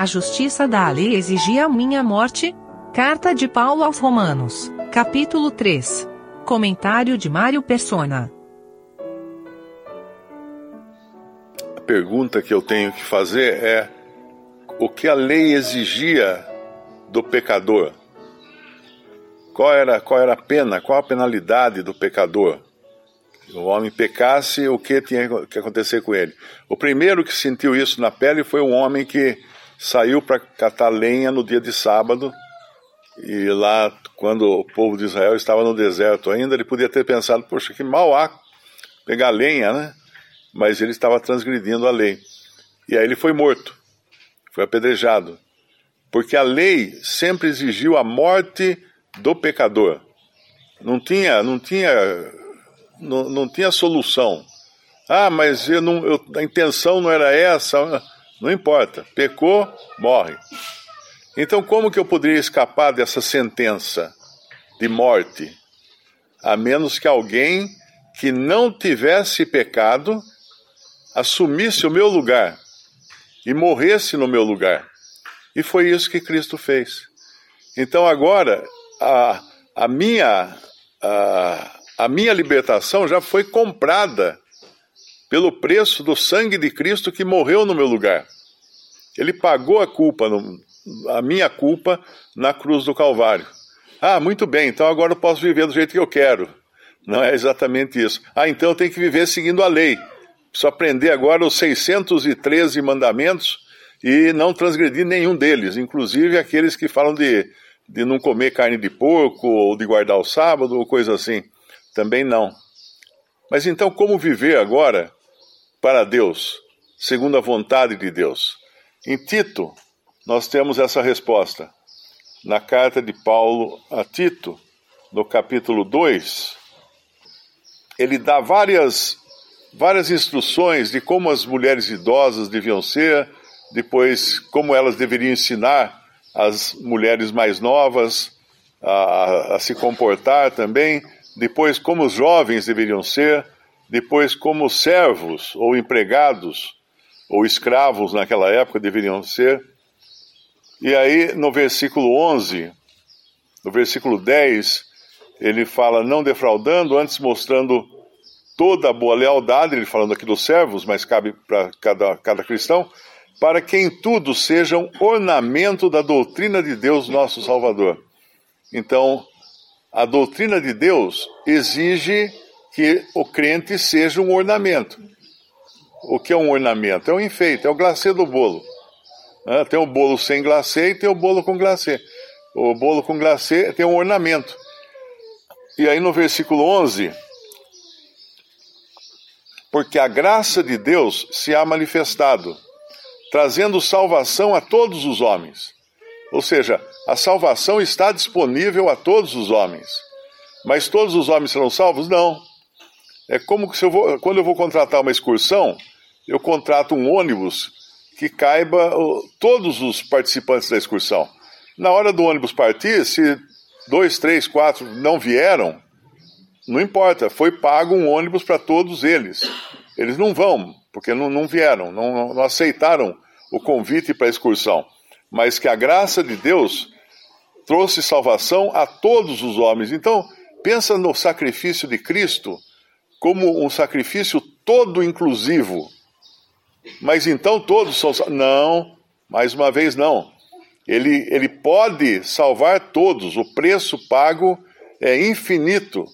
A justiça da lei exigia a minha morte? Carta de Paulo aos Romanos, capítulo 3. Comentário de Mário Persona. A pergunta que eu tenho que fazer é: o que a lei exigia do pecador? Qual era, qual era a pena, qual a penalidade do pecador? O homem pecasse, o que tinha que acontecer com ele? O primeiro que sentiu isso na pele foi um homem que saiu para catar lenha no dia de sábado. E lá, quando o povo de Israel estava no deserto ainda, ele podia ter pensado: poxa, que mal há pegar lenha, né? Mas ele estava transgredindo a lei. E aí ele foi morto, foi apedrejado. Porque a lei sempre exigiu a morte do pecador. Não tinha, não tinha, não, não tinha solução. Ah, mas eu não, eu, a intenção não era essa. Não importa. Pecou, morre. Então, como que eu poderia escapar dessa sentença de morte? A menos que alguém que não tivesse pecado assumisse o meu lugar e morresse no meu lugar. E foi isso que Cristo fez. Então, agora, a, a, minha, a, a minha libertação já foi comprada pelo preço do sangue de Cristo que morreu no meu lugar. Ele pagou a culpa, a minha culpa, na cruz do Calvário. Ah, muito bem, então agora eu posso viver do jeito que eu quero. Não é exatamente isso. Ah, então eu tenho que viver seguindo a lei. Preciso aprender agora os 613 mandamentos e não transgredir nenhum deles, inclusive aqueles que falam de de não comer carne de porco, ou de guardar o sábado, ou coisa assim. Também não. Mas então, como viver agora para Deus, segundo a vontade de Deus? Em Tito, nós temos essa resposta. Na carta de Paulo a Tito, no capítulo 2, ele dá várias, várias instruções de como as mulheres idosas deviam ser, depois como elas deveriam ensinar as mulheres mais novas a, a se comportar também, depois como os jovens deveriam ser, depois como servos ou empregados ou escravos naquela época deveriam ser. E aí no versículo 11, no versículo 10, ele fala não defraudando, antes mostrando toda a boa lealdade, ele falando aqui dos servos, mas cabe para cada, cada cristão, para que em tudo sejam ornamento da doutrina de Deus, nosso Salvador. Então, a doutrina de Deus exige que o crente seja um ornamento. O que é um ornamento? É um enfeite, é o glacê do bolo. Tem o bolo sem glacê e tem o bolo com glacê. O bolo com glacê tem um ornamento. E aí no versículo 11, porque a graça de Deus se há manifestado trazendo salvação a todos os homens. Ou seja, a salvação está disponível a todos os homens. Mas todos os homens serão salvos? Não. É como se eu vou, quando eu vou contratar uma excursão, eu contrato um ônibus que caiba todos os participantes da excursão. Na hora do ônibus partir, se dois, três, quatro não vieram, não importa, foi pago um ônibus para todos eles. Eles não vão, porque não, não vieram, não, não aceitaram o convite para a excursão, mas que a graça de Deus trouxe salvação a todos os homens. Então, pensa no sacrifício de Cristo como um sacrifício todo inclusivo. Mas então todos são Não, mais uma vez não. Ele, ele pode salvar todos, o preço pago é infinito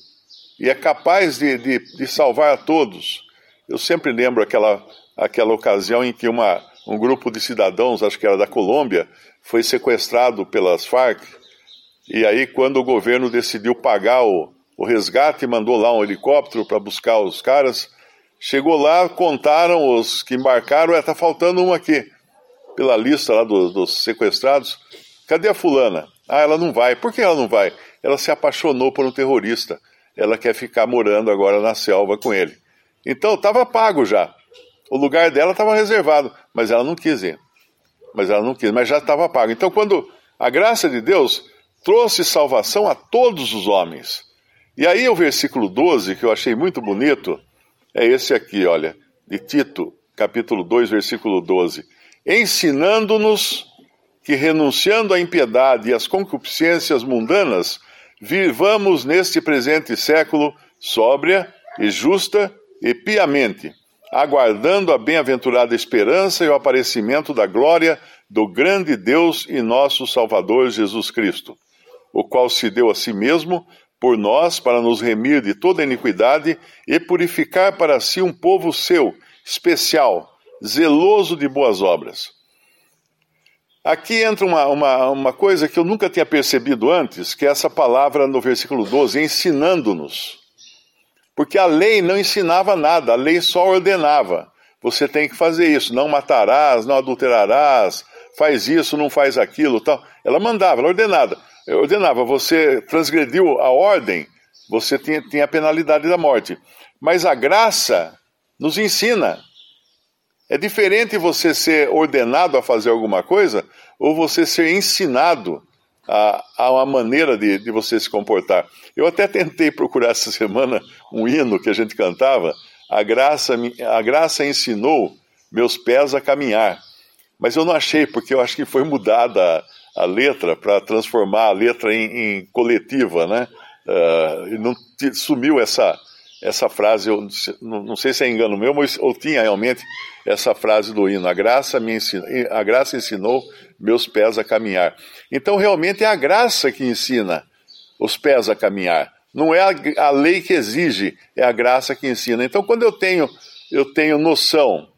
e é capaz de, de, de salvar a todos. Eu sempre lembro aquela, aquela ocasião em que uma, um grupo de cidadãos, acho que era da Colômbia, foi sequestrado pelas Farc. E aí, quando o governo decidiu pagar o, o resgate, mandou lá um helicóptero para buscar os caras. Chegou lá, contaram os que embarcaram, está faltando um aqui, pela lista lá dos, dos sequestrados. Cadê a fulana? Ah, ela não vai. Por que ela não vai? Ela se apaixonou por um terrorista. Ela quer ficar morando agora na selva com ele. Então, estava pago já. O lugar dela estava reservado, mas ela não quis ir. Mas ela não quis, mas já estava pago. Então, quando a graça de Deus trouxe salvação a todos os homens. E aí o versículo 12, que eu achei muito bonito, é esse aqui, olha, de Tito, capítulo 2, versículo 12. Ensinando-nos que, renunciando à impiedade e às concupiscências mundanas, vivamos neste presente século sóbria e justa e piamente, aguardando a bem-aventurada esperança e o aparecimento da glória do grande Deus e nosso Salvador Jesus Cristo, o qual se deu a si mesmo por nós para nos remir de toda iniquidade e purificar para si um povo seu, especial, zeloso de boas obras. Aqui entra uma, uma, uma coisa que eu nunca tinha percebido antes, que é essa palavra no versículo 12, ensinando-nos. Porque a lei não ensinava nada, a lei só ordenava. Você tem que fazer isso, não matarás, não adulterarás, faz isso, não faz aquilo, tal. Ela mandava, ela ordenava. Ordenava, você transgrediu a ordem, você tinha, tinha a penalidade da morte. Mas a graça nos ensina. É diferente você ser ordenado a fazer alguma coisa ou você ser ensinado a, a uma maneira de, de você se comportar. Eu até tentei procurar essa semana um hino que a gente cantava, a graça, a graça ensinou meus pés a caminhar. Mas eu não achei, porque eu acho que foi mudada a, letra para transformar a letra em, em coletiva, né? Uh, não sumiu essa, essa frase, eu não, não sei se é engano meu, mas ou tinha realmente essa frase do hino: a graça, me ensinou, a graça ensinou meus pés a caminhar. Então, realmente é a graça que ensina os pés a caminhar. Não é a, a lei que exige, é a graça que ensina. Então, quando eu tenho, eu tenho noção,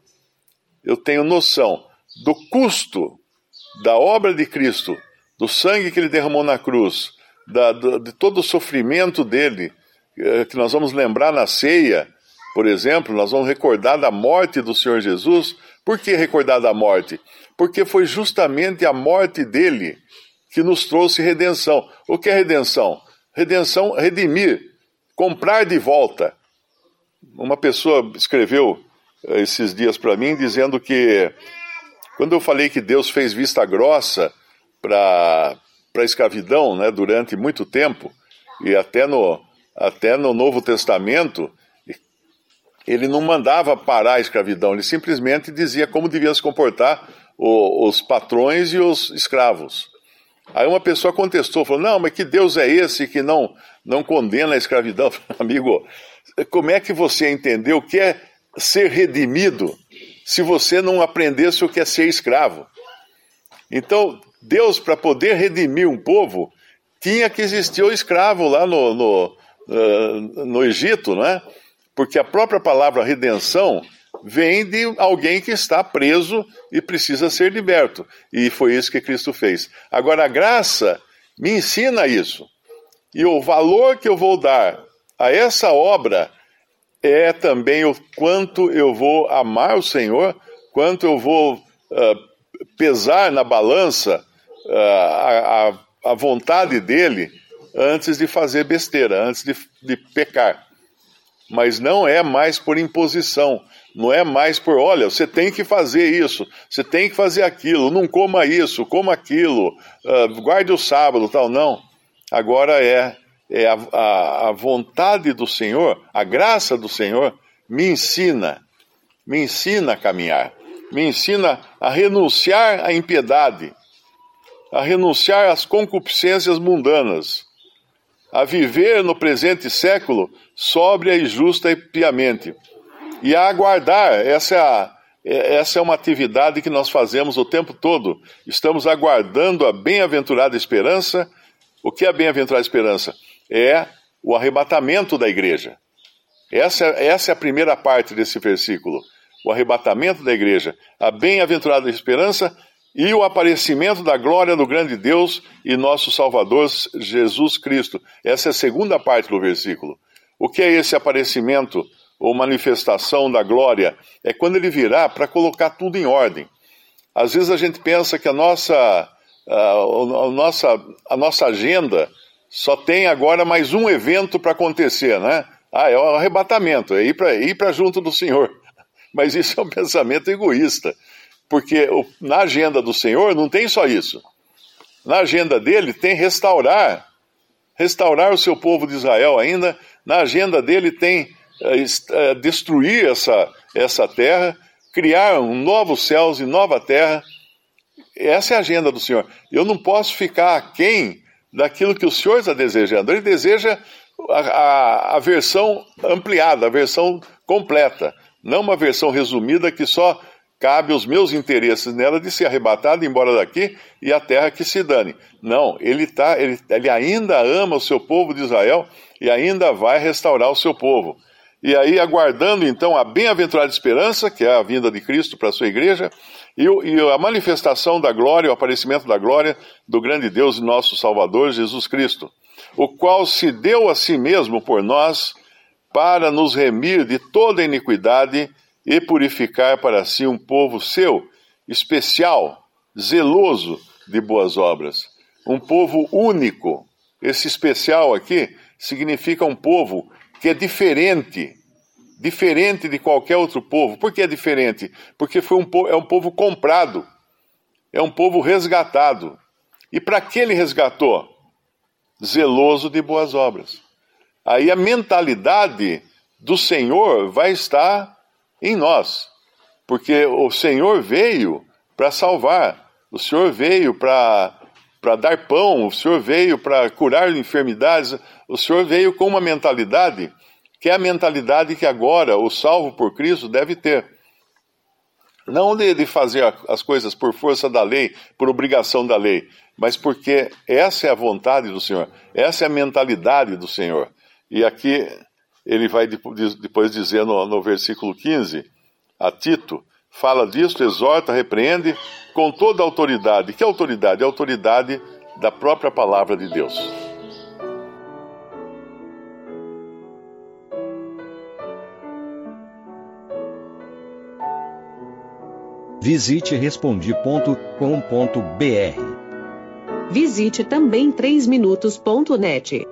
eu tenho noção do custo da obra de Cristo, do sangue que ele derramou na cruz, da, do, de todo o sofrimento dele, eh, que nós vamos lembrar na ceia, por exemplo, nós vamos recordar da morte do Senhor Jesus. Por que recordar da morte? Porque foi justamente a morte dele que nos trouxe redenção. O que é redenção? Redenção, redimir, comprar de volta. Uma pessoa escreveu eh, esses dias para mim dizendo que quando eu falei que Deus fez vista grossa para a escravidão né, durante muito tempo, e até no, até no Novo Testamento, ele não mandava parar a escravidão, ele simplesmente dizia como deviam se comportar o, os patrões e os escravos. Aí uma pessoa contestou, falou: Não, mas que Deus é esse que não, não condena a escravidão? Amigo, como é que você entendeu o que é ser redimido se você não aprendesse o que é ser escravo? Então, Deus, para poder redimir um povo, tinha que existir o escravo lá no, no, uh, no Egito, não é? porque a própria palavra redenção vem de alguém que está preso e precisa ser liberto. E foi isso que Cristo fez. Agora, a graça me ensina isso. E o valor que eu vou dar a essa obra é também o quanto eu vou amar o Senhor, quanto eu vou uh, pesar na balança uh, a, a, vontade dele antes de fazer besteira, antes de, de pecar mas não é mais por imposição, não é mais por, olha, você tem que fazer isso, você tem que fazer aquilo, não coma isso, coma aquilo, uh, guarde o sábado, tal, não. Agora é, é a, a, a vontade do Senhor, a graça do Senhor me ensina, me ensina a caminhar, me ensina a renunciar à impiedade, a renunciar às concupiscências mundanas a viver no presente século sóbria e justa e piamente. E a aguardar, essa é, a, é, essa é uma atividade que nós fazemos o tempo todo. Estamos aguardando a bem-aventurada esperança. O que é a bem-aventurada esperança? É o arrebatamento da igreja. Essa, essa é a primeira parte desse versículo. O arrebatamento da igreja. A bem-aventurada esperança e o aparecimento da glória do grande Deus e nosso Salvador Jesus Cristo. Essa é a segunda parte do versículo. O que é esse aparecimento ou manifestação da glória? É quando ele virá para colocar tudo em ordem. Às vezes a gente pensa que a nossa, a, a nossa, a nossa agenda só tem agora mais um evento para acontecer, né? Ah, é o arrebatamento, é ir para junto do Senhor. Mas isso é um pensamento egoísta. Porque na agenda do Senhor não tem só isso. Na agenda dele tem restaurar, restaurar o seu povo de Israel ainda. Na agenda dele tem é, destruir essa, essa terra, criar um novos céus e nova terra. essa é a agenda do Senhor. Eu não posso ficar aquém daquilo que o Senhor está desejando. Ele deseja a, a, a versão ampliada, a versão completa, não uma versão resumida que só cabe os meus interesses nela de ser arrebatado embora daqui e a terra que se dane. Não, ele, tá, ele, ele ainda ama o seu povo de Israel e ainda vai restaurar o seu povo. E aí, aguardando então a bem-aventurada esperança, que é a vinda de Cristo para a sua igreja, e, e, a manifestação da glória, o aparecimento da glória do grande Deus e nosso Salvador Jesus Cristo, o qual se deu a si mesmo por nós para nos remir de toda iniquidade e purificar para si um povo seu, especial, zeloso de boas obras. Um povo único. Esse especial aqui significa um povo que é diferente, diferente de qualquer outro povo. Por que é diferente? Porque foi um, é um povo comprado, é um povo resgatado. E para que ele resgatou? Zeloso de boas obras. Aí a mentalidade do Senhor vai estar em nós, porque o Senhor veio para salvar, o Senhor veio para para dar pão, o Senhor veio para curar enfermidades, o Senhor veio com uma mentalidade que é a mentalidade que agora o salvo por Cristo deve ter. Não de, fazer as coisas por força da lei, por obrigação da lei, mas porque essa é a vontade do Senhor, essa é a mentalidade do Senhor. E aqui ele vai depois dizer no, no versículo 15 a Tito, fala disso, exorta, repreende com toda a autoridade. Que autoridade? A autoridade da própria palavra de Deus. Visite respondi.com.br. Visite também 3minutos.net.